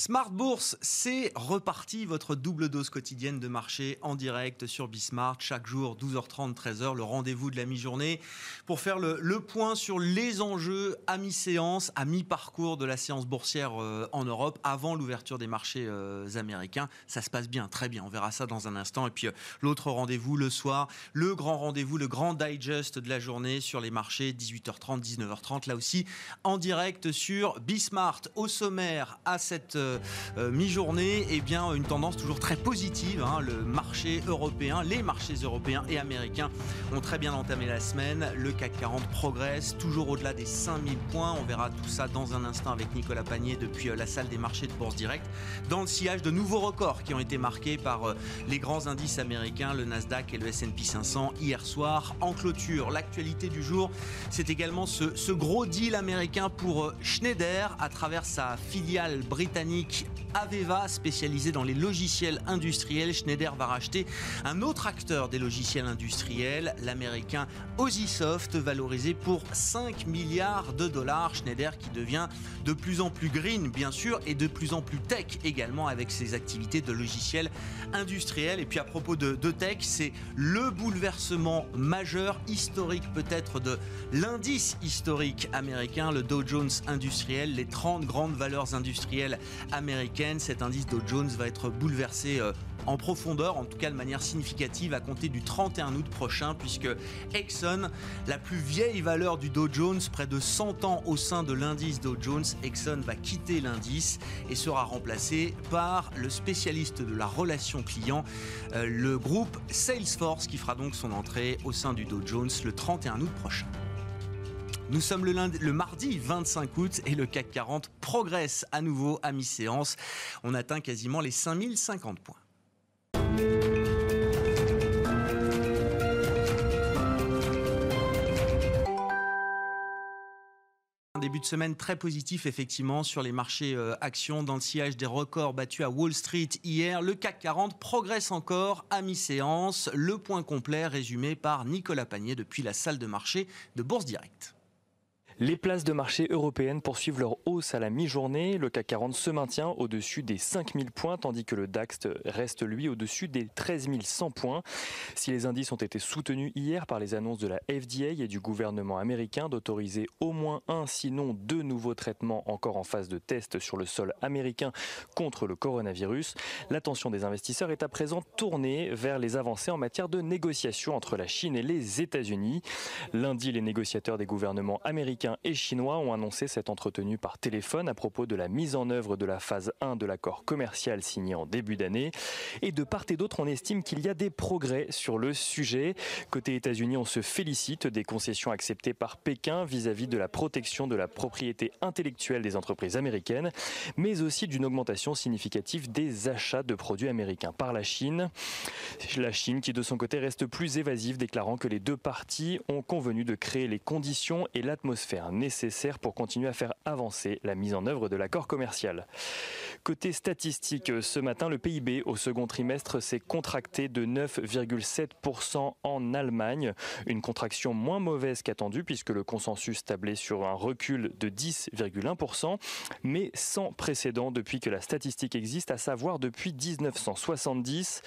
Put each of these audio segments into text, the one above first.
Smart Bourse, c'est reparti, votre double dose quotidienne de marché en direct sur Bismart, chaque jour 12h30, 13h, le rendez-vous de la mi-journée pour faire le, point sur les enjeux à mi-séance, à mi-parcours de la séance boursière euh, en Europe, avant l'ouverture des marchés euh, américains. Ça se passe bien, très bien, on verra ça dans un instant. Et puis euh, l'autre rendez-vous le soir, le grand rendez-vous, le grand digest de la journée sur les marchés, 18h30, 19h30, là aussi en direct sur Bismart. Au sommaire, à cette mi-journée, eh bien, une tendance toujours très positive. Hein. Le marché européen, les marchés européens et américains ont très bien entamé la semaine. Le CAC 40 progresse, toujours au-delà des 5000 points. On verra tout ça dans un instant avec Nicolas Panier depuis euh, la salle des marchés de Bourse Direct. Dans le sillage de nouveaux records qui ont été marqués par les grands indices américains, le Nasdaq et le S&P 500 hier soir. En clôture, l'actualité du jour, c'est également ce gros deal américain pour Schneider à travers sa filiale britannique Aveva, spécialisé dans les logiciels industriels. Schneider va racheter un autre acteur des logiciels industriels, l'américain Osisoft, valorisé pour 5 milliards de dollars. Schneider qui devient de plus en plus green, bien sûr, et de plus en plus tech également avec ses activités de logiciels industriels. Et puis à propos de, de tech, c'est le bouleversement majeur, historique peut-être, de l'indice historique américain, le Dow Jones industriel, les 30 grandes valeurs industrielles américaine. Cet indice Dow Jones va être bouleversé euh, en profondeur, en tout cas de manière significative, à compter du 31 août prochain, puisque Exxon, la plus vieille valeur du Dow Jones, près de 100 ans au sein de l'indice Dow Jones, Exxon va quitter l'indice et sera remplacé par le spécialiste de la relation client, euh, le groupe Salesforce, qui fera donc son entrée au sein du Dow Jones le 31 août prochain. Nous sommes le, mardi 25 août et le CAC 40 progresse à nouveau à mi-séance. On atteint quasiment les 5050 points. Un début de semaine très positif effectivement sur les marchés euh, actions dans le sillage des records battus à Wall Street hier. Le CAC 40 progresse encore à mi-séance. Le point complet résumé par Nicolas Panier depuis la salle de marché de Bourse Directe. Les places de marché européennes poursuivent leur hausse à la mi-journée. Le CAC 40 se maintient au-dessus des 5000 points, tandis que le DAX reste lui au-dessus des 13 100 points. Si les indices ont été soutenus hier par les annonces de la FDA et du gouvernement américain d'autoriser au moins un, sinon deux nouveaux traitements encore en phase de test sur le sol américain contre le coronavirus, l'attention des investisseurs est à présent tournée vers les avancées en matière de négociations entre la Chine et les États-Unis. Lundi, les négociateurs des gouvernements américains et chinois ont annoncé s'être entretenus par téléphone à propos de la mise en œuvre de la phase 1 de l'accord commercial signé en début d'année. Et de part et d'autre, on estime qu'il y a des progrès sur le sujet. Côté États-Unis, on se félicite des concessions acceptées par Pékin vis-à-vis de la protection de la propriété intellectuelle des entreprises américaines, mais aussi d'une augmentation significative des achats de produits américains par la Chine. La Chine qui de son côté reste plus évasive, déclarant que les deux parties ont convenu de créer les conditions et l'atmosphère nécessaire pour continuer à faire avancer la mise en œuvre de l'accord commercial. Côté statistique, ce matin, le PIB au second trimestre s'est contracté de 9,7% en Allemagne, une contraction moins mauvaise qu'attendue puisque le consensus tablait sur un recul de 10,1%, mais sans précédent depuis que la statistique existe, à savoir depuis 1970.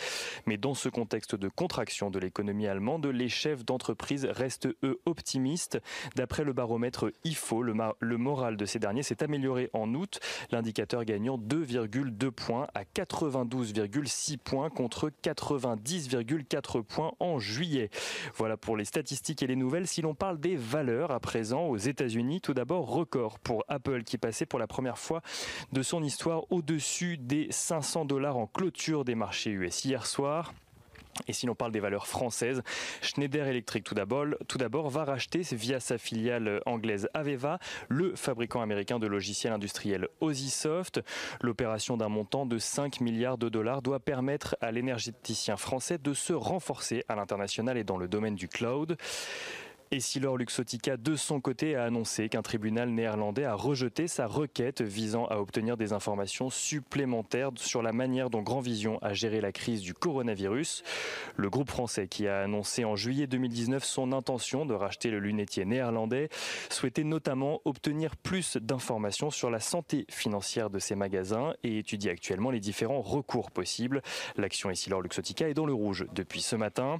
Mais dans ce contexte de contraction de l'économie allemande, les chefs d'entreprise restent eux optimistes. D'après le baromètre IFO. Le, le moral de ces derniers s'est amélioré en août, l'indicateur gagnant 2,2 points à 92,6 points contre 90,4 points en juillet. Voilà pour les statistiques et les nouvelles. Si l'on parle des valeurs à présent aux États-Unis, tout d'abord record pour Apple qui passait pour la première fois de son histoire au-dessus des 500 dollars en clôture des marchés US hier soir. Et si l'on parle des valeurs françaises, Schneider Electric tout d'abord, va racheter via sa filiale anglaise Aveva le fabricant américain de logiciels industriels Osisoft. L'opération d'un montant de 5 milliards de dollars doit permettre à l'énergéticien français de se renforcer à l'international et dans le domaine du cloud. Essilor Luxotica, de son côté, a annoncé qu'un tribunal néerlandais a rejeté sa requête visant à obtenir des informations supplémentaires sur la manière dont Grand Vision a géré la crise du coronavirus. Le groupe français qui a annoncé en juillet 2019 son intention de racheter le lunetier néerlandais souhaitait notamment obtenir plus d'informations sur la santé financière de ses magasins et étudie actuellement les différents recours possibles. L'action Essilor Luxotica est dans le rouge depuis ce matin.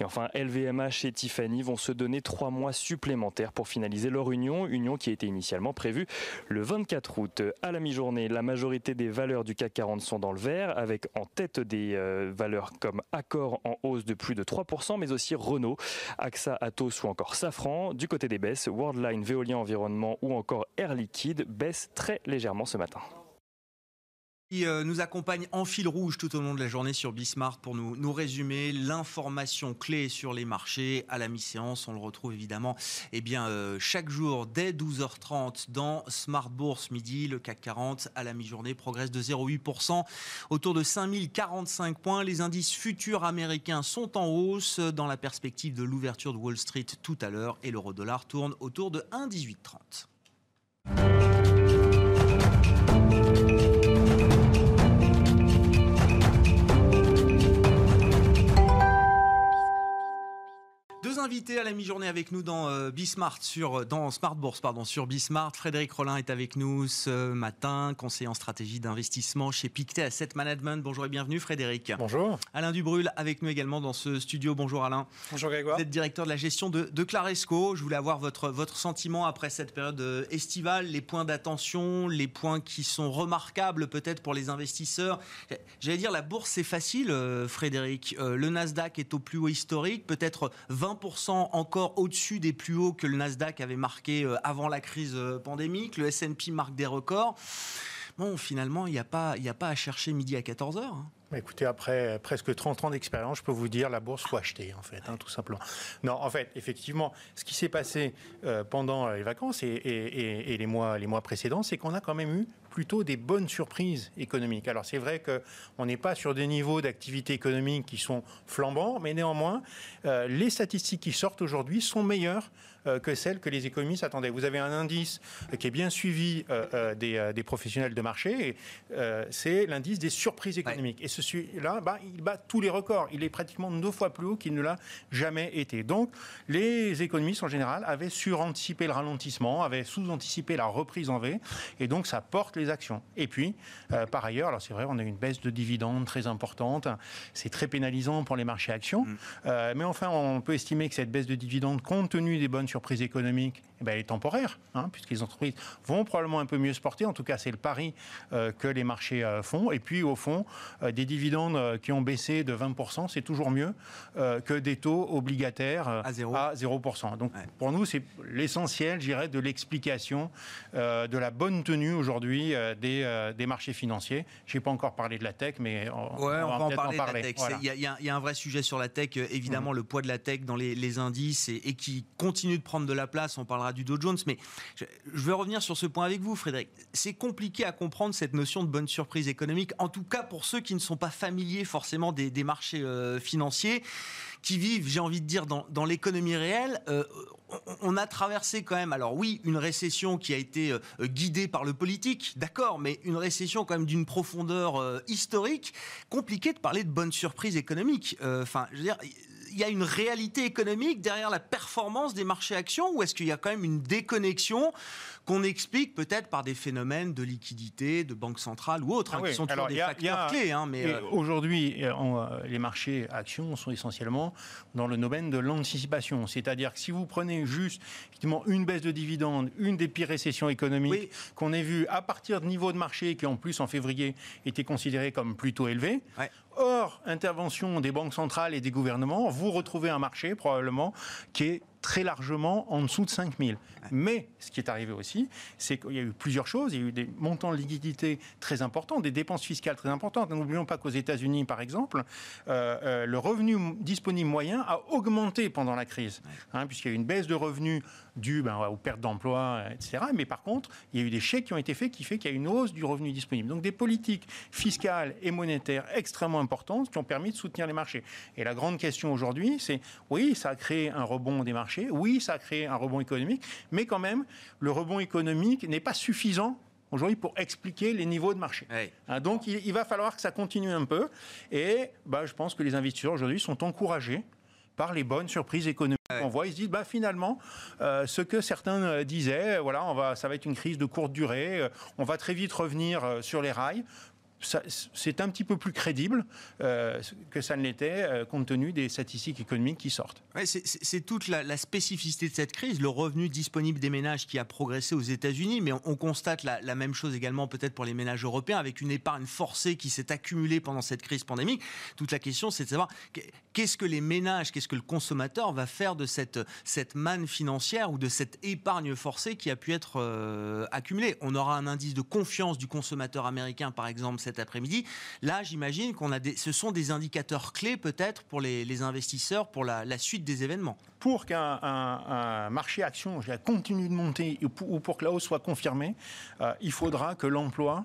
Et enfin, LVMH et Tiffany vont se donner trois mois supplémentaires pour finaliser leur union, union qui était initialement prévue le 24 août. À la mi-journée, la majorité des valeurs du CAC 40 sont dans le vert, avec en tête des euh, valeurs comme Accor en hausse de plus de 3%, mais aussi Renault, AXA, Atos ou encore Safran. Du côté des baisses, Worldline, Veolia Environnement ou encore Air Liquide baissent très légèrement ce matin qui euh, nous accompagne en fil rouge tout au long de la journée sur Bismart pour nous, résumer l'information clé sur les marchés à la mi-séance. On le retrouve évidemment eh bien, euh, chaque jour dès 12h30 dans Smart Bourse midi. Le CAC 40 à la mi-journée progresse de 0,8% autour de 5045 points. Les indices futurs américains sont en hausse dans la perspective de l'ouverture de Wall Street tout à l'heure et l'euro-dollar tourne autour de 1,1830. Invité à la mi-journée avec nous dans euh, Bismart sur dans Smart Bourse pardon sur Bismart. Frédéric Rollin est avec nous ce matin, conseiller en stratégie d'investissement chez Pictet Asset Management. Bonjour et bienvenue Frédéric. Bonjour. Alain Dubrul avec nous également dans ce studio. Bonjour Alain. Bonjour Grégoire. Vous êtes directeur de la gestion de, de Claresco. Je voulais avoir votre votre sentiment après cette période euh, estivale, les points d'attention, les points qui sont remarquables peut-être pour les investisseurs. J'allais dire la bourse c'est facile euh, Frédéric. le Nasdaq est au plus haut historique, peut-être 20 encore au-dessus des plus hauts que le Nasdaq avait marqué euh, avant la crise euh, pandémique. Le S&P marque des records. Bon, finalement, il n'y a, pas, à chercher midi à 14h. Hein. Écoutez, après presque 30 ans d'expérience, je peux vous dire la bourse faut acheter en fait, hein, tout simplement. Non, en fait, effectivement, ce qui s'est passé euh, pendant les vacances et, les mois précédents, c'est qu'on a quand même eu plutôt des bonnes surprises économiques. Alors c'est vrai qu'on n'est pas sur des niveaux d'activité économique qui sont flambants, mais néanmoins, euh, les statistiques qui sortent aujourd'hui sont meilleures que celles que les économistes attendaient. Vous avez un indice qui est bien suivi euh, des, professionnels de marché, c'est l'indice des surprises économiques. Et celui-là, bah, il bat tous les records. Il est pratiquement deux fois plus haut qu'il ne l'a jamais été. Donc les économistes en général avaient suranticiper le ralentissement, avaient sous-anticipé la reprise en V, et donc ça porte les actions. Et puis, euh, par ailleurs, alors c'est vrai, on a une baisse de dividendes très importante. C'est très pénalisant pour les marchés actions. Mm. Euh, mais enfin, on peut estimer que cette baisse de dividendes, compte tenu des bonnes surprises économiques, eh ben, elle est temporaire, hein, puisque les entreprises vont probablement un peu mieux se porter. En tout cas, c'est le pari euh, que les marchés font. Et puis, au fond, des dividendes qui ont baissé de 20%, c'est toujours mieux que des taux obligataires à 0%. Donc, pour nous, c'est l'essentiel, je dirais, de l'explication de la bonne tenue aujourd'hui euh, euh, des, marchés financiers. Je n'ai pas encore parlé de la tech, mais on, va, en parler. La tech. Il y, a un vrai sujet sur la tech, euh, évidemment, mmh. le poids de la tech dans les, indices et, qui continue de prendre de la place. On parlera du Dow Jones, mais je, veux revenir sur ce point avec vous, Frédéric. C'est compliqué à comprendre cette notion de bonne surprise économique, en tout cas pour ceux qui ne sont pas familiers forcément des, marchés financiers qui vivent, j'ai envie de dire, dans, l'économie réelle, euh, on a traversé quand même, alors oui, une récession qui a été euh, guidée par le politique, d'accord, mais une récession quand même d'une profondeur euh, historique. Compliqué de parler de bonne surprise économique. Enfin, je veux dire, il y a une réalité économique derrière la performance des marchés actions ou est-ce qu'il y a quand même une déconnexion qu'on explique peut-être par des phénomènes de liquidité, de banque centrale ou autres, hein, ah qui sont toujours des facteurs clés. Hein, mais euh, Aujourd'hui, euh, euh, les marchés actions sont essentiellement dans le domaine de l'anticipation. C'est-à-dire que si vous prenez juste effectivement, une baisse de dividendes, une des pires récessions économiques qu'on ait vues à partir de niveaux de marché qui en plus en février étaient considérés comme plutôt élevés, Hors intervention des banques centrales et des gouvernements, vous retrouvez un marché probablement qui est très largement en dessous de 5 000. Mais ce qui est arrivé aussi, c'est qu'il y a eu plusieurs choses. Il y a eu des montants de liquidité très importants, des dépenses fiscales très importantes. N'oublions pas qu'aux États-Unis, par exemple, euh, euh, le revenu disponible moyen a augmenté pendant la crise, hein, puisqu'il y a eu une baisse de revenus dû ben, aux pertes d'emplois, etc. Mais par contre, il y a eu des chèques qui ont été faits qui fait qu'il y a une hausse du revenu disponible. Donc des politiques fiscales et monétaires extrêmement importantes qui ont permis de soutenir les marchés. Et la grande question aujourd'hui, c'est oui, ça a créé un rebond des marchés, oui, ça a créé un rebond économique, mais quand même, le rebond économique n'est pas suffisant aujourd'hui pour expliquer les niveaux de marché. Hein, donc il, va falloir que ça continue un peu. Et bah, je pense que les investisseurs aujourd'hui sont encouragés par les bonnes surprises économiques qu'on voit. Ils se disent, bah, finalement, euh, ce que certains euh, disaient, voilà, on va, ça va être une crise de courte durée, euh, on va très vite revenir sur les rails c'est un petit peu plus crédible euh, que ça ne l'était euh, compte tenu des statistiques économiques qui sortent. c'est toute la, spécificité de cette crise, le revenu disponible des ménages qui a progressé aux États-Unis, mais on, constate la, même chose également peut-être pour les ménages européens, avec une épargne forcée qui s'est accumulée pendant cette crise pandémique. Toute la question, c'est de savoir qu'est-ce que les ménages, qu'est-ce que le consommateur va faire de cette, cette manne financière ou de cette épargne forcée qui a pu être euh, accumulée. On aura un indice de confiance du consommateur américain, par exemple, cette après-midi. Là, j'imagine qu'on a des, ce sont des indicateurs clés peut-être pour les, investisseurs pour la, suite des événements. Pour qu'un marché action continue de monter ou pour que la hausse soit confirmée, euh, il faudra que l'emploi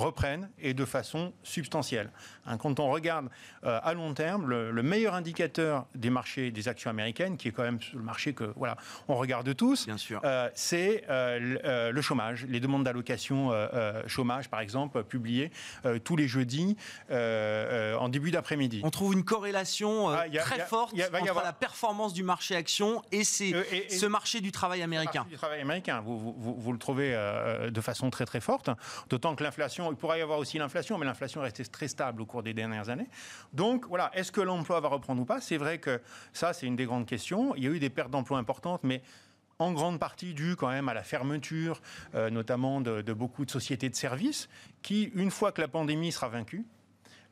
reprennent et de façon substantielle. Hein, quand on regarde euh, à long terme, le, meilleur indicateur des marchés des actions américaines, qui est quand même le marché que voilà on regarde tous, euh, c'est euh, le chômage, les demandes d'allocation chômage par exemple publiées tous les jeudis en début d'après-midi. On trouve une corrélation ah, très forte entre la performance du marché action et, ce marché du travail américain. du travail américain, vous, vous, vous le trouvez de façon très très forte, d'autant que l'inflation il pourrait y avoir aussi l'inflation, mais l'inflation est restée très stable au cours des dernières années. Donc voilà, est-ce que l'emploi va reprendre ou pas? C'est vrai que ça, c'est une des grandes questions. Il y a eu des pertes d'emplois importantes, mais en grande partie dû quand même à la fermeture, euh, notamment de, beaucoup de sociétés de services, qui, une fois que la pandémie sera vaincue,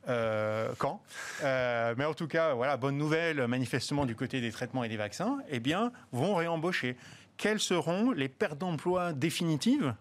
euh, quand euh, Mais en tout cas, voilà, bonne nouvelle, manifestement du côté des traitements et des vaccins, eh bien, vont réembaucher. Quelles seront les pertes d'emplois définitives?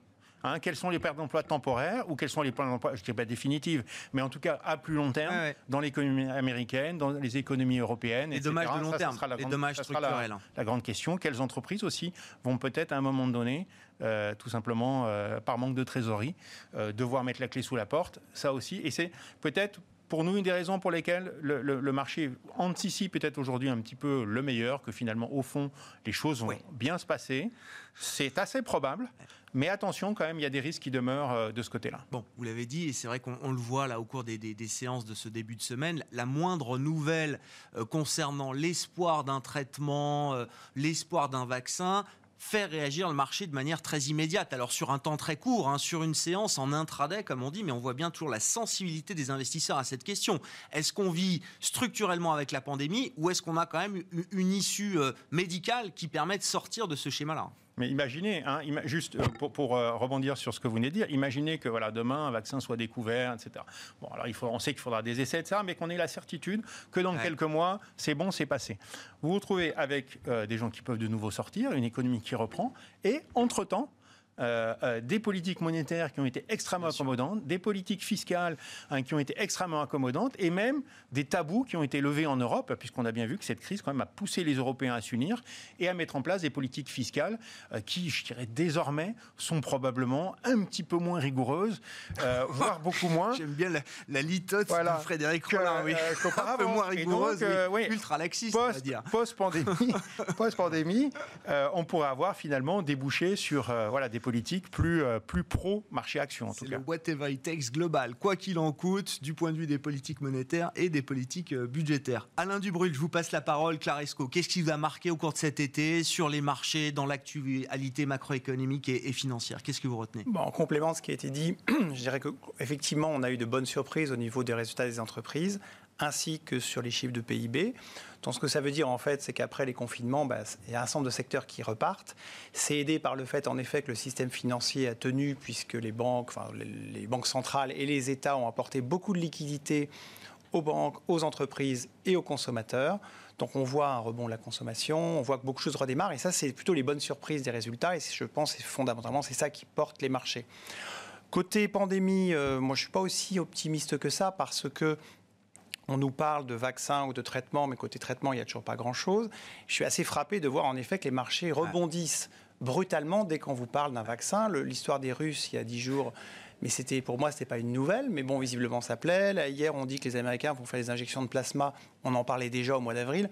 Hein, quelles sont les pertes d'emplois temporaires ou quelles sont les pertes d'emplois, je ne dirais pas définitives, mais en tout cas à plus long terme dans l'économie américaine, dans les économies européennes. Les dommages de long terme, la les dommages structurels. La, grande question. Quelles entreprises aussi vont peut-être à un moment donné, euh, tout simplement euh, par manque de trésorerie, euh, devoir mettre la clé sous la porte? Ça aussi. Et c'est peut-être pour nous, une des raisons pour lesquelles le, marché anticipe peut-être aujourd'hui un petit peu le meilleur, que finalement, au fond, les choses vont bien se passer. C'est assez probable. Mais attention, quand même, il y a des risques qui demeurent euh, de ce côté-là. Bon, vous l'avez dit, et c'est vrai qu'on le voit là au cours des, séances de ce début de semaine, la moindre nouvelle euh, concernant l'espoir d'un traitement, euh, l'espoir d'un vaccin, faire réagir le marché de manière très immédiate. Alors sur un temps très court, hein, sur une séance en intraday, comme on dit, mais on voit bien toujours la sensibilité des investisseurs à cette question. Est-ce qu'on vit structurellement avec la pandémie ou est-ce qu'on a quand même une issue médicale qui permet de sortir de ce schéma-là? Mais imaginez, hein, juste euh, pour, euh, rebondir sur ce que vous venez de dire, imaginez que voilà, demain un vaccin soit découvert, etc. Bon, alors il faut, on sait qu'il faudra des essais, etc., mais qu'on ait la certitude que dans quelques mois, c'est bon, c'est passé. Vous vous retrouvez avec euh, des gens qui peuvent de nouveau sortir, une économie qui reprend, et entre-temps, euh, euh, des politiques monétaires qui ont été extrêmement accommodantes, des politiques fiscales hein, qui ont été extrêmement accommodantes, et même des tabous qui ont été levés en Europe, puisqu'on a bien vu que cette crise quand même a poussé les Européens à s'unir et à mettre en place des politiques fiscales euh, qui, je dirais, désormais sont probablement un petit peu moins rigoureuses, voire beaucoup moins. J'aime bien la, litote de Frédéric Rollin, oui. un peu moins rigoureuse, ultra laxiste, post, on va dire. Post-pandémie, post-pandémie on pourrait avoir finalement débouché sur voilà, des politique plus, euh, plus pro-marché-action. C'est le whatever it takes global, quoi qu'il en coûte, du point de vue des politiques monétaires et des politiques euh, budgétaires. Alain Dubrul, je vous passe la parole. Claresco, qu'est-ce qui vous a marqué au cours de cet été sur les marchés, dans l'actualité macroéconomique et, financière? Qu'est-ce que vous retenez? Bon, En complément de ce qui a été dit, je dirais qu'effectivement, on a eu de bonnes surprises au niveau des résultats des entreprises ainsi que sur les chiffres de PIB. Donc ce que ça veut dire en fait, c'est qu'après les confinements, bah, il y a un ensemble de secteurs qui repartent. C'est aidé par le fait en effet que le système financier a tenu puisque les banques, les banques centrales et les États ont apporté beaucoup de liquidités aux banques, aux entreprises et aux consommateurs. Donc on voit un rebond de la consommation, on voit que beaucoup de choses redémarrent et ça c'est plutôt les bonnes surprises des résultats et je pense fondamentalement c'est ça qui porte les marchés. Côté pandémie, euh, moi je suis pas aussi optimiste que ça parce que on nous parle de vaccins ou de traitements, mais côté traitement, il n'y a toujours pas grand-chose. Je suis assez frappé de voir en effet que les marchés rebondissent brutalement dès qu'on vous parle d'un vaccin. L'histoire des Russes, il y a dix jours, mais c'était pour moi, ce n'était pas une nouvelle, mais bon, visiblement, ça plaît. hier, on dit que les Américains vont faire des injections de plasma. On en parlait déjà au mois d'avril.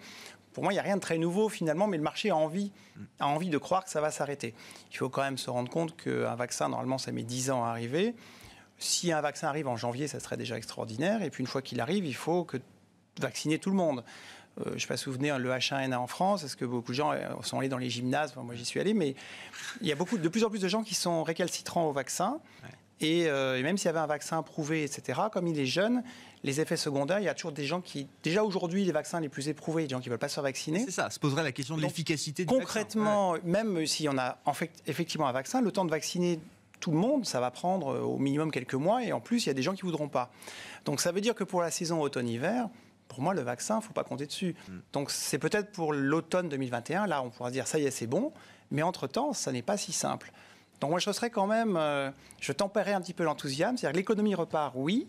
Pour moi, il n'y a rien de très nouveau finalement, mais le marché a envie, a envie de croire que ça va s'arrêter. Il faut quand même se rendre compte qu'un vaccin, normalement, ça met 10 ans à arriver. Si un vaccin arrive en janvier, ça serait déjà extraordinaire. Et puis une fois qu'il arrive, il faut que vacciner tout le monde. Euh, je ne sais pas souvenir le H1N1 en France. Est-ce que beaucoup de gens euh, sont allés dans les gymnases? Moi, j'y suis allé, mais il y a beaucoup, de plus en plus de gens qui sont récalcitrants au vaccin. Euh, et, même s'il y avait un vaccin approuvé, etc., comme il est jeune, les effets secondaires, il y a toujours des gens qui, déjà aujourd'hui, les vaccins les plus éprouvés, des gens qui ne veulent pas se faire vacciner. C'est ça, se poserait la question de l'efficacité du concrètement, vaccin. Concrètement, même si on a en fait, effectivement un vaccin, le temps de vacciner tout le monde, ça va prendre au minimum quelques mois, et en plus, il y a des gens qui ne voudront pas. Donc ça veut dire que pour la saison automne-hiver, pour moi, le vaccin, il ne faut pas compter dessus. Mm. Donc c'est peut-être pour l'automne 2021, là, on pourra dire, ça y est, c'est bon, mais entre-temps, ça n'est pas si simple. Donc moi, je serais quand même, euh, je tempérerais un petit peu l'enthousiasme, c'est-à-dire que l'économie repart, oui,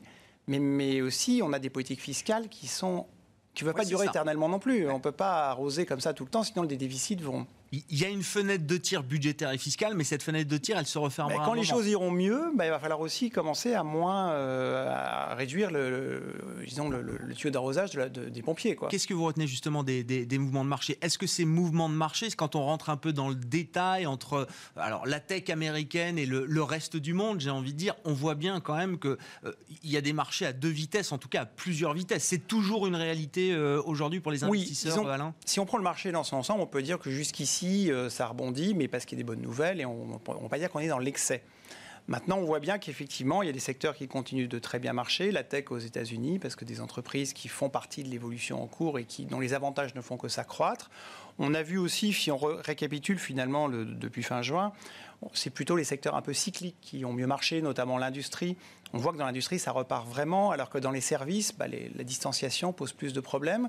mais, mais aussi on a des politiques fiscales qui sont qui ne veulent pas durer éternellement non plus. On ne peut pas arroser comme ça tout le temps, sinon les déficits vont, il y a une fenêtre de tir budgétaire et fiscale, mais cette fenêtre de tir, elle se refermera. quand les choses iront mieux, bah, il va falloir aussi commencer à moins euh, à réduire le, disons le, tuyau d'arrosage des pompiers. Qu'est-ce que vous retenez justement des, mouvements de marché? Est-ce que ces mouvements de marché, quand on rentre un peu dans le détail entre alors la tech américaine et le, reste du monde, j'ai envie de dire, on voit bien quand même qu'il euh, y a des marchés à deux vitesses, en tout cas à plusieurs vitesses. C'est toujours une réalité euh, aujourd'hui pour les investisseurs, oui, Alain? Si on prend le marché dans son ensemble, on peut dire que jusqu'ici euh, ça rebondit, mais parce qu'il y a des bonnes nouvelles, et on ne va pas dire qu'on est dans l'excès. Maintenant, on voit bien qu'effectivement, il y a des secteurs qui continuent de très bien marcher. La tech aux États-Unis, parce que des entreprises qui font partie de l'évolution en cours et dont les avantages ne font que s'accroître. On a vu aussi, si on récapitule finalement depuis fin juin, c'est plutôt les secteurs un peu cycliques qui ont mieux marché, notamment l'industrie. On voit que dans l'industrie, ça repart vraiment, alors que dans les services, bah, la distanciation pose plus de problèmes.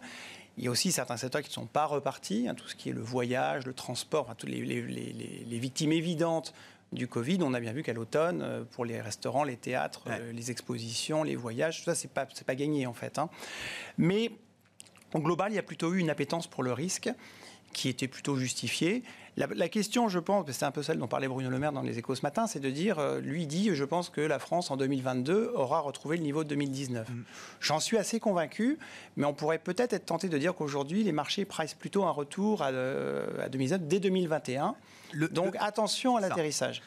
Il y a aussi certains secteurs qui ne sont pas repartis, hein, tout ce qui est le voyage, le transport, enfin, toutes les, les, victimes évidentes du Covid. On a bien vu qu'à l'automne, euh, pour les restaurants, les théâtres, euh, les expositions, les voyages, tout ça, c'est pas, pas gagné en fait. Hein. Mais au global, il y a plutôt eu une appétence pour le risque qui était plutôt justifiée. La, question, je pense, c'est un peu celle dont parlait Bruno Le Maire dans les échos ce matin, c'est de dire, euh, lui dit, je pense que la France en 2022 aura retrouvé le niveau de 2019. Mm. J'en suis assez convaincu, mais on pourrait peut-être être tenté de dire qu'aujourd'hui, les marchés pricent plutôt un retour à, 2019 dès 2021. Donc attention à l'atterrissage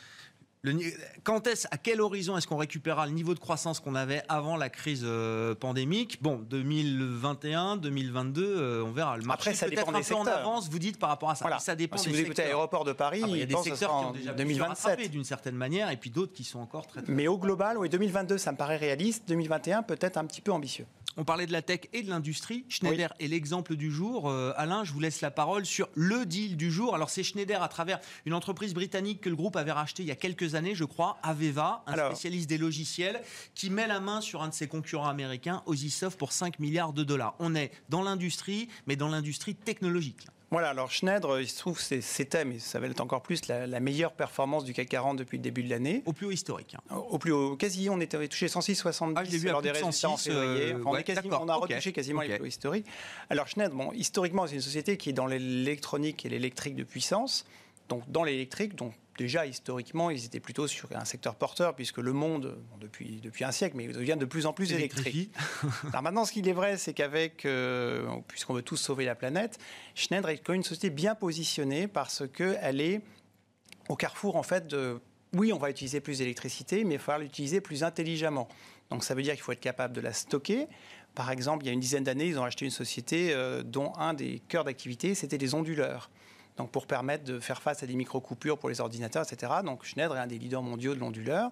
quand est-ce, à quel horizon est-ce qu'on récupérera le niveau de croissance qu'on avait avant la crise euh, pandémique? Bon, 2021, 2022, euh, on verra. Le marché Après, ça peut-être un peu en avance, vous dites, par rapport à ça. Ça dépend si vous écoutez l'aéroport de Paris, ah, il y a des secteurs qui ont déjà 2027 d'une certaine manière, et puis d'autres qui sont encore très. très Mais au global, oui, 2022, ça me paraît réaliste. 2021, peut-être un petit peu ambitieux. On parlait de la tech et de l'industrie. Schneider est l'exemple du jour. Euh, Alain, je vous laisse la parole sur le deal du jour. Alors, c'est Schneider à travers une entreprise britannique que le groupe avait racheté il y a quelques années, je crois, Aveva, un spécialiste des logiciels, qui met la main sur un de ses concurrents américains, Osisoft, pour 5 milliards de dollars. On est dans l'industrie, mais dans l'industrie technologique. Voilà, alors Schneider, il se trouve, c'était, mais ça va être encore plus, la, meilleure performance du CAC 40 depuis le début de l'année. Au plus haut historique. Hein. Au, plus haut, quasi, on était touché 106,70 ah, lors des résultats en février. Euh, on, on, a retouché quasiment les plus hauts historiques. Alors Schneider, bon, historiquement, c'est une société qui est dans l'électronique et l'électrique de puissance. Donc dans l'électrique, donc déjà historiquement, ils étaient plutôt sur un secteur porteur, puisque le monde, depuis, depuis un siècle, mais il devient de plus en plus électrique. Alors maintenant, ce qu'il est vrai, c'est qu'avec, euh, puisqu'on veut tous sauver la planète, Schneider est quand même une société bien positionnée parce qu'elle est au carrefour, en fait, de oui, on va utiliser plus d'électricité, mais il va falloir l'utiliser plus intelligemment. Donc ça veut dire qu'il faut être capable de la stocker. Par exemple, il y a une dizaine d'années, ils ont acheté une société euh, dont un des cœurs d'activité, c'était des onduleurs pour permettre de faire face à des micro-coupures pour les ordinateurs, etc. Donc Schneider est un des leaders mondiaux de l'onduleur.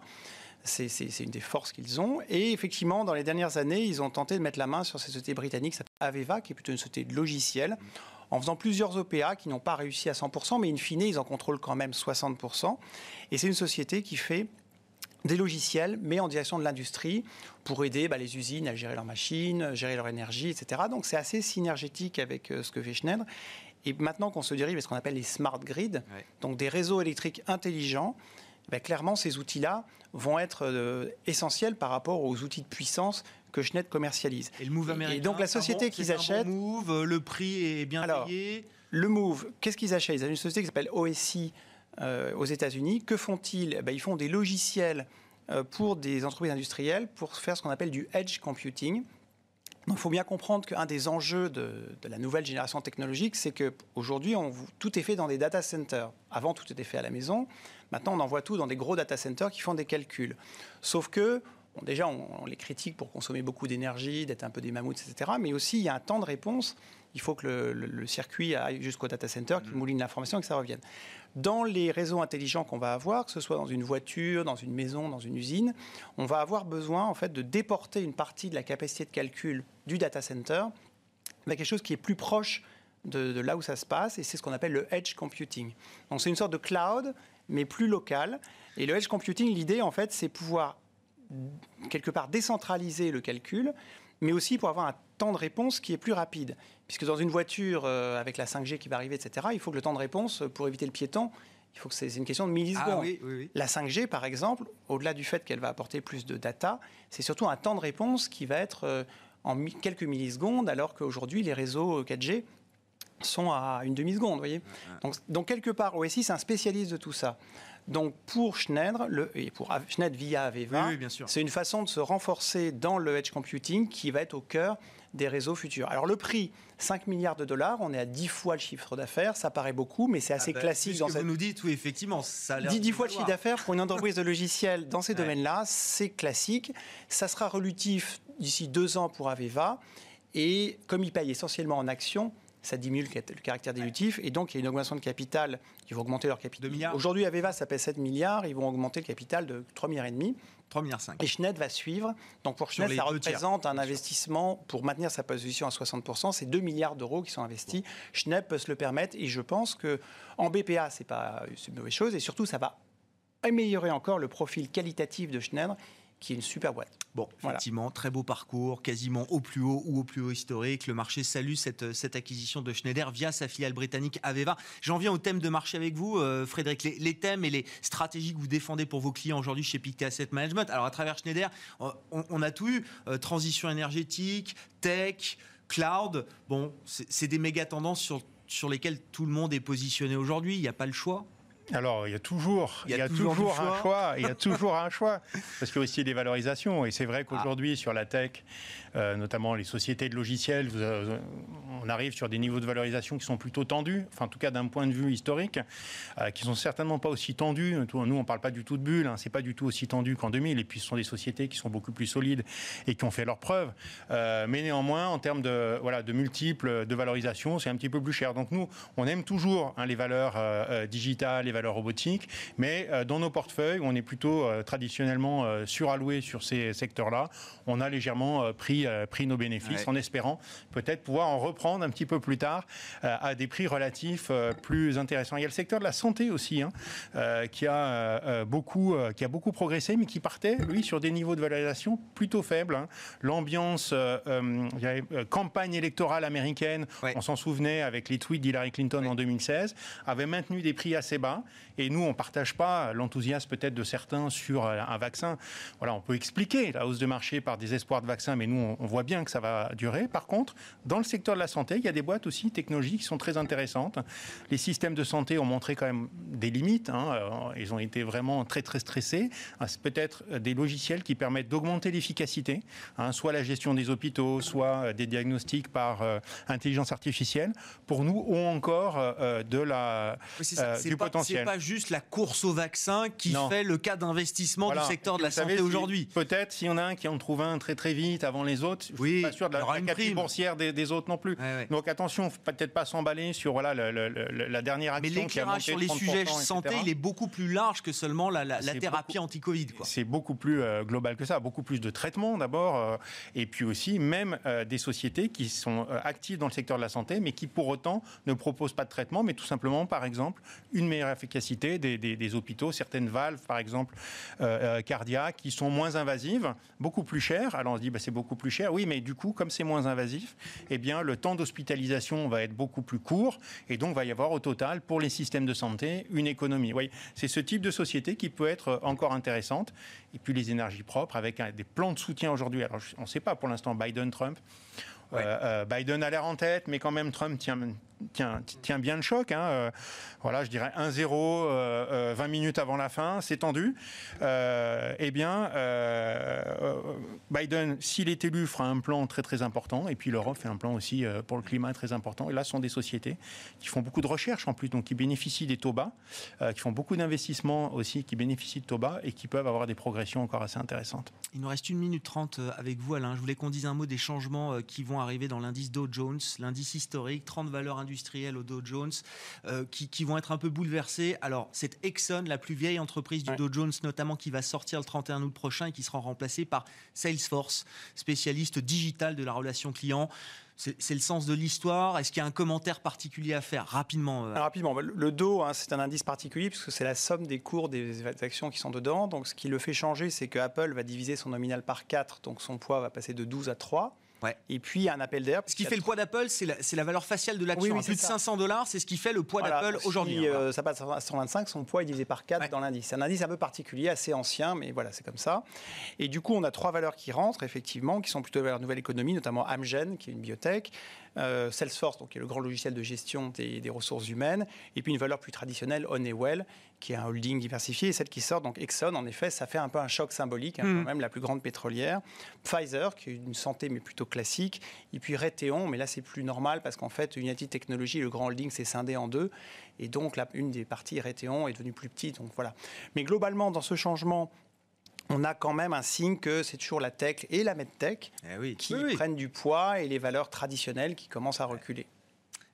C'est une des forces qu'ils ont. Et effectivement, dans les dernières années, ils ont tenté de mettre la main sur cette société britannique Aveva, qui est plutôt une société de logiciels, en faisant plusieurs OPA qui n'ont pas réussi à 100%, mais in fine, ils en contrôlent quand même 60%. Et c'est une société qui fait des logiciels, mais en direction de l'industrie, pour aider bah, les usines à gérer leurs machines, gérer leur énergie, etc. Donc c'est assez synergétique avec euh, ce que fait Schneider. Et maintenant qu'on se dirige vers ce qu'on appelle les smart grids, donc des réseaux électriques intelligents, ben clairement, ces outils-là vont être euh, essentiels par rapport aux outils de puissance que Schneider commercialise. Et le move américain. Et donc la société qu'ils achètent. Bon move, le prix est bien Alors, payé. Le move, qu'est-ce qu'ils achètent? Ils ont une société qui s'appelle OSI euh, aux États-Unis. Que font-ils? Eh ben, Ils font des logiciels euh, pour des entreprises industrielles pour faire ce qu'on appelle du edge computing. Il faut bien comprendre qu'un des enjeux de, de, la nouvelle génération technologique, c'est qu'aujourd'hui, tout est fait dans des data centers. Avant, tout était fait à la maison. Maintenant, on envoie tout dans des gros data centers qui font des calculs. Sauf que, bon, déjà, on, on, les critique pour consommer beaucoup d'énergie, d'être un peu des mammouths, etc. Mais aussi, il y a un temps de réponse. Il faut que le, le, le circuit aille jusqu'au data center, qu'il mouline l'information et que ça revienne. Dans les réseaux intelligents qu'on va avoir, que ce soit dans une voiture, dans une maison, dans une usine, on va avoir besoin en fait de déporter une partie de la capacité de calcul du data center vers quelque chose qui est plus proche de, de là où ça se passe, et c'est ce qu'on appelle le edge computing. Donc c'est une sorte de cloud, mais plus local. Et le edge computing, l'idée en fait, c'est pouvoir quelque part décentraliser le calcul, mais aussi pour avoir un temps de réponse qui est plus rapide. Puisque dans une voiture, euh, avec la 5G qui va arriver, etc., il faut que le temps de réponse, pour éviter le piéton, il faut que c'est une question de millisecondes. Ah, oui, oui, oui. La 5G, par exemple, au-delà du fait qu'elle va apporter plus de data, c'est surtout un temps de réponse qui va être euh, en quelques millisecondes, alors qu'aujourd'hui, les réseaux 4G sont à une demi-seconde, voyez. Donc, donc, quelque part, OSI, c'est un spécialiste de tout ça. Donc pour Schneider, le, et pour Schneider via Aveva, oui, oui, c'est une façon de se renforcer dans le edge computing qui va être au cœur des réseaux futurs. Alors le prix, 5 milliards de dollars, on est à 10 fois le chiffre d'affaires, ça paraît beaucoup, mais c'est assez ah bah, classique. Dans que cette... vous nous dites, oui, effectivement, ça a 10, 10 fois le chiffre d'affaires pour une entreprise de logiciels dans ces Ouais. domaines-là, c'est classique. Ça sera relutif d'ici deux ans pour Aveva, et comme ils payent essentiellement en actions, ça diminue le, caractère dilutif, et donc il y a une augmentation de capital, ils vont augmenter leur capital. Aujourd'hui, Aveva, ça pèse 7 milliards, ils vont augmenter le capital de 3 milliards et demi. 3 milliards 5. Et Schneider va suivre. Donc pour Schneider, ça tiers, représente un investissement pour maintenir sa position à 60%. C'est 2 milliards d'euros qui sont investis. Schneider peut se le permettre et je pense que en BPA, c'est pas une mauvaise chose et surtout ça va améliorer encore le profil qualitatif de Schneider qui est une super boîte. Bon, Voilà. effectivement, très beau parcours, quasiment au plus haut ou au plus haut historique. Le marché salue cette, cette acquisition de Schneider via sa filiale britannique Aveva. J'en viens au thème de marché avec vous, euh, Frédéric. Les, les thèmes et les stratégies que vous défendez pour vos clients aujourd'hui chez Pictet Asset Management. Alors, à travers Schneider, euh, on, on a tout eu. Euh, transition énergétique, tech, cloud. Bon, c'est c'est des méga tendances sur, sur lesquelles tout le monde est positionné aujourd'hui. Il n'y a pas le choix. Alors, il y a toujours, Il y a toujours un choix. Il y a toujours un choix. Parce qu'il y a aussi des valorisations. Et c'est vrai qu'aujourd'hui, sur la tech, euh, notamment les sociétés de logiciels, vous, euh, on arrive sur des niveaux de valorisation qui sont plutôt tendus, enfin, en tout cas d'un point de vue historique, euh, qui sont certainement pas aussi tendus. Nous, on parle pas du tout de bulle. Hein, c'est pas du tout aussi tendu qu'en 2000. Et puis, ce sont des sociétés qui sont beaucoup plus solides et qui ont fait leurs preuves. Euh, mais néanmoins, en termes de, voilà, de multiples de valorisation, c'est un petit peu plus cher. Donc nous, on aime toujours hein, les valeurs digitales, les valeurs robotiques, mais euh, dans nos portefeuilles, on est plutôt euh, traditionnellement euh, suralloué sur ces secteurs-là. On a légèrement pris, pris nos bénéfices Ouais. en espérant peut-être pouvoir en reprendre un petit peu plus tard à des prix relatifs plus intéressants. Il y a le secteur de la santé aussi, hein, qui, a, beaucoup, qui a beaucoup progressé, mais qui partait, lui, sur des niveaux de valorisation plutôt faibles. hein. L'ambiance, euh, campagne électorale américaine, Ouais. on s'en souvenait avec les tweets d'Hillary Clinton en 2016, avait maintenu des prix assez bas. Et nous, on ne partage pas l'enthousiasme peut-être de certains sur euh, un vaccin. Voilà, on peut expliquer la hausse de marché par des espoirs de vaccin, mais nous, on, voit bien que ça va durer. Par contre, dans le secteur de la santé, il y a des boîtes aussi technologiques qui sont très intéressantes. Les systèmes de santé ont montré quand même des limites. hein. Euh, Ils ont été vraiment très, très stressés. Ah, C'est peut-être euh, des logiciels qui permettent d'augmenter l'efficacité, hein, soit la gestion des hôpitaux, soit des diagnostics par euh, intelligence artificielle. Pour nous, ont encore euh, de la, Oui, ça. euh, du pas, potentiel. C'est pas juste la course au vaccin qui Non. fait le cas d'investissement Voilà. du secteur de la santé si- aujourd'hui. Peut-être s'il y en a un qui en trouve un très très vite avant les autres, je Oui, suis pas sûr de la, la boursière des, des autres non plus. Ouais, ouais. Donc attention, peut-être pas s'emballer sur voilà, la dernière Mais action a l'éclairage sur les 30%, sujets santé, il est beaucoup plus large que seulement la, thérapie anti-Covid. C'est beaucoup plus euh, global que ça, beaucoup plus de traitements d'abord, euh, et puis aussi même euh, des sociétés qui sont actives dans le secteur de la santé, mais qui pour autant ne proposent pas de traitement, mais tout simplement, par exemple, une meilleure efficacité des, hôpitaux, certaines valves, par exemple, cardiaques, qui sont moins invasives, beaucoup plus chères. Alors on se dit, bah, c'est beaucoup plus cher. Oui, mais du coup, comme c'est moins invasif, eh bien, le temps d'hospitalisation va être beaucoup plus court et donc va y avoir au total, pour les systèmes de santé, une économie. Oui, c'est ce type de société qui peut être encore intéressante. Et puis les énergies propres avec des plans de soutien aujourd'hui. Alors on ne sait pas pour l'instant Biden-Trump. Euh, euh, Biden a l'air en tête, mais quand même Trump tient, tient, tient bien le choc. Hein. Euh, voilà, je dirais 1-0, 20 minutes avant la fin, c'est tendu. eh bien, Biden, s'il est élu, fera un plan très très important. Et puis l'Europe fait un plan aussi pour le climat très important. Et là, ce sont des sociétés qui font beaucoup de recherche en plus, donc qui bénéficient des taux bas, qui font beaucoup d'investissements aussi, qui bénéficient de taux bas et qui peuvent avoir des progressions encore assez intéressantes. Il nous reste une minute trente avec vous, Alain. Je voulais qu'on dise un mot des changements qui vont arriver dans l'indice Dow Jones, l'indice historique, 30 valeurs industrielles au Dow Jones, euh, qui, vont être un peu bouleversées. Alors, c'est Exxon, la plus vieille entreprise du Dow Jones, notamment, qui va sortir le 31 août prochain et qui sera remplacée par Salesforce, spécialiste digital de la relation client. C'est le sens de l'histoire. Est-ce qu'il y a un commentaire particulier à faire rapidement euh? Rapidement, le Dow, hein, c'est un indice particulier puisque c'est la somme des cours des actions qui sont dedans. Donc, ce qui le fait changer, c'est que Apple va diviser son nominal par 4, donc son poids va passer de 12 à 3. Et puis un appel d'air. Ce qui fait le poids d'Apple, c'est la, valeur faciale de l'action. Oui, plus de 500 dollars, c'est ce qui fait le poids d'Apple aujourd'hui. Hein. Euh, ça passe à 125, son poids est divisé par 4 dans l'indice. C'est un indice un peu particulier, assez ancien, mais voilà, c'est comme ça. Et du coup, on a trois valeurs qui rentrent, effectivement, qui sont plutôt vers la nouvelle économie, notamment Amgen, qui est une biotech, euh, Salesforce, donc, qui est le grand logiciel de gestion des, des, ressources humaines, et puis une valeur plus traditionnelle, Honeywell, qui est un holding diversifié, et celle qui sort, donc Exxon, en effet, ça fait un peu un choc symbolique, hein, hmm. quand même la plus grande pétrolière. Pfizer, qui est une santé mais plutôt classique, et puis Raytheon, mais là c'est plus normal parce qu'en fait, United Technologies, le grand holding, s'est scindé en deux, et donc là, une des parties Raytheon est devenue plus petite, donc voilà. Mais globalement, dans ce changement, on a quand même un signe que c'est toujours la tech et la medtech eh qui prennent du poids et les valeurs traditionnelles qui commencent à reculer.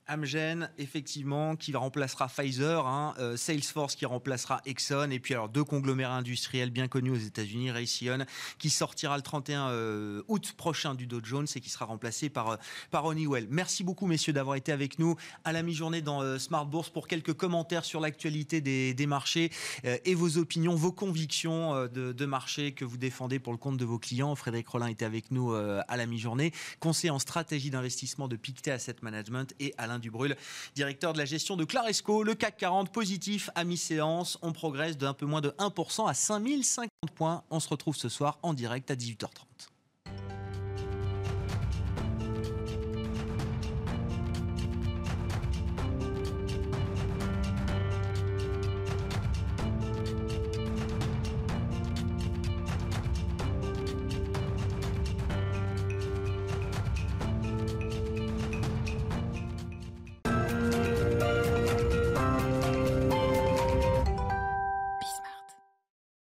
Amgen, effectivement, qui remplacera Pfizer, hein, euh, Salesforce qui remplacera Exxon, et puis alors deux conglomérats industriels bien connus aux États-Unis, Raytheon, qui sortira le 31 euh, août prochain du Dow Jones et qui sera remplacé par, euh, par Honeywell. Merci beaucoup, messieurs, d'avoir été avec nous à la mi-journée dans Smart Bourse pour quelques commentaires sur l'actualité des, des, marchés et vos opinions, vos convictions de, de, marché que vous défendez pour le compte de vos clients. Frédéric Rollin était avec nous à la mi-journée, conseiller en stratégie d'investissement de Pictet Asset Management et Alain du Dubrul, directeur de la gestion de Claresco. Le CAC 40 positif à mi-séance. On progresse d'un peu moins de 1% à 5050 points. On se retrouve ce soir en direct à 18h30.